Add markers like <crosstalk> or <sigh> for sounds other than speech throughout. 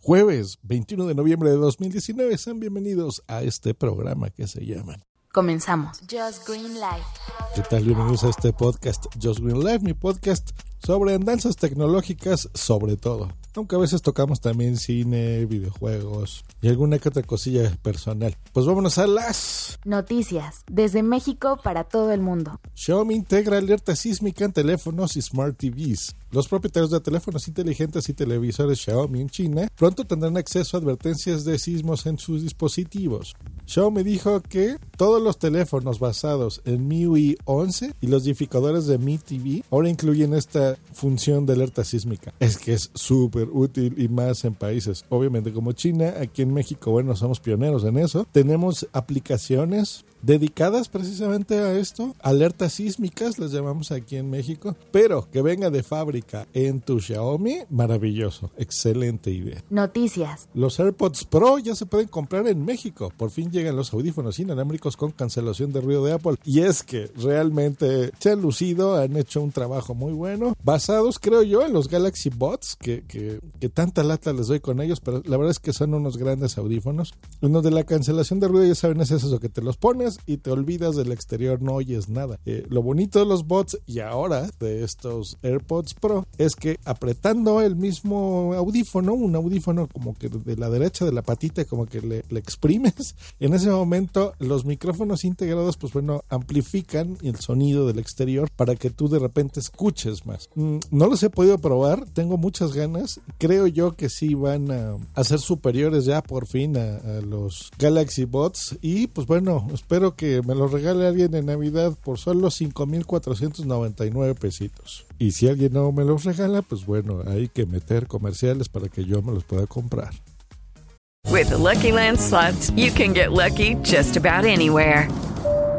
Jueves 21 de noviembre de 2019, sean bienvenidos a este programa que se llama Comenzamos. Just Green Life. ¿Qué tal? Bienvenidos a este podcast Just Green Life, mi podcast sobre andanzas tecnológicas sobre todo. Aunque a veces tocamos también cine, videojuegos y alguna que otra cosilla personal. Pues vámonos a las noticias desde México para todo el mundo. Xiaomi integra alerta sísmica en teléfonos y smart TVs. Los propietarios de teléfonos inteligentes y televisores Xiaomi en China pronto tendrán acceso a advertencias de sismos en sus dispositivos. Xiaomi dijo que todos los teléfonos basados en MIUI 11 y los edificadores de Mi TV ahora incluyen esta función de alerta sísmica. Es que es súper útil y más en países, obviamente como China, aquí en México, bueno, somos pioneros en eso. Tenemos aplicaciones dedicadas precisamente a esto, alertas sísmicas, las llamamos aquí en México, pero que venga de fábrica en tu Xiaomi, maravilloso, excelente idea. Noticias. Los AirPods Pro ya se pueden comprar en México, por fin llegan los audífonos inalámbricos con cancelación de ruido de Apple, y es que realmente se han lucido, han hecho un trabajo muy bueno, basados creo yo en los Galaxy Bots, que, que, que tanta lata les doy con ellos, pero la verdad es que son unos grandes audífonos. Uno de la cancelación de ruido, ya saben, es eso que te los pones, y te olvidas del exterior, no oyes nada. Eh, lo bonito de los bots y ahora de estos AirPods Pro es que apretando el mismo audífono, un audífono como que de la derecha de la patita, como que le, exprimes, <laughs> en ese momento los micrófonos integrados, pues bueno, amplifican el sonido del exterior para que tú de repente escuches más. Mm, no los he podido probar, tengo muchas ganas. Creo yo que sí van a, ser superiores ya por fin a, a los Galaxy Bots y pues bueno, espero que me lo regale alguien en Navidad por solo 5.499 pesitos. Y si alguien no me los regala, pues bueno, hay que meter comerciales para que yo me los pueda comprar. With the Lucky Land slots, you can get lucky just about anywhere.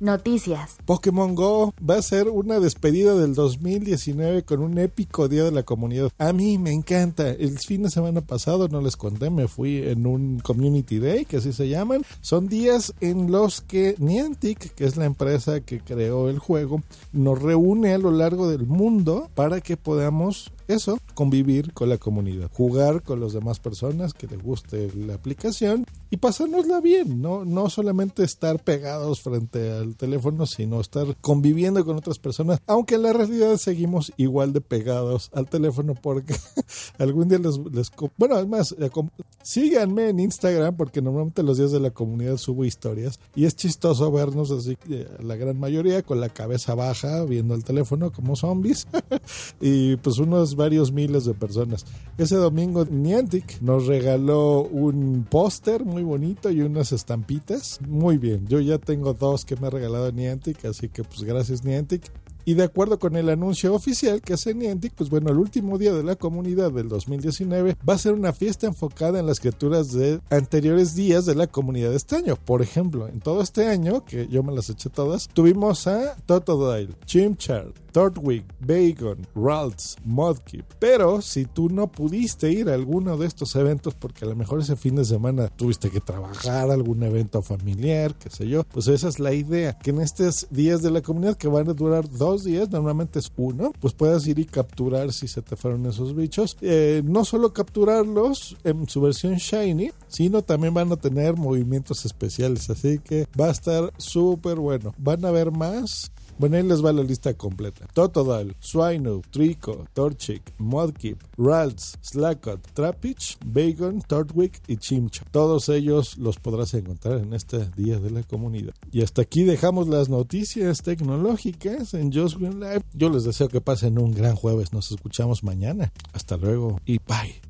Noticias. Pokémon Go va a ser una despedida del 2019 con un épico día de la comunidad. A mí me encanta. El fin de semana pasado, no les conté, me fui en un Community Day, que así se llaman. Son días en los que Niantic, que es la empresa que creó el juego, nos reúne a lo largo del mundo para que podamos eso, convivir con la comunidad, jugar con las demás personas que les guste la aplicación y pasárnosla bien, ¿no? No solamente estar pegados frente al teléfono, sino estar conviviendo con otras personas, aunque en la realidad seguimos igual de pegados al teléfono porque <laughs> algún día les, les bueno, además, síganme en Instagram porque normalmente los días de la comunidad subo historias y es chistoso vernos así, eh, la gran mayoría con la cabeza baja viendo el teléfono como zombies <laughs> y pues unos varios miles de personas. Ese domingo Niantic nos regaló un póster muy bonito y unas estampitas. Muy bien, yo ya tengo dos que me ha regalado Niantic, así que pues gracias Niantic. Y de acuerdo con el anuncio oficial que hace Niantic, pues bueno, el último día de la comunidad del 2019 va a ser una fiesta enfocada en las criaturas de anteriores días de la comunidad de este año. Por ejemplo, en todo este año, que yo me las eché todas, tuvimos a Totodile, Chimchar, Tortwig, Bacon, Ralts, Mudkip. Pero si tú no pudiste ir a alguno de estos eventos porque a lo mejor ese fin de semana tuviste que trabajar algún evento familiar, qué sé yo, pues esa es la idea, que en estos días de la comunidad que van a durar dos días, normalmente es uno, pues puedas ir y capturar si se te fueron esos bichos. Eh, no solo capturarlos en su versión shiny, sino también van a tener movimientos especiales, así que va a estar súper bueno. Van a ver más Bueno, ahí les va la lista completa. Totodile, Swinub, Trico, Torchic, Mudkip, Ralts, Slackot, Trapich, Bacon, Tortwick y Chimcha. Todos ellos los podrás encontrar en este Día de la Comunidad. Y hasta aquí dejamos las noticias tecnológicas en Just Green Live. Yo les deseo que pasen un gran jueves. Nos escuchamos mañana. Hasta luego y bye.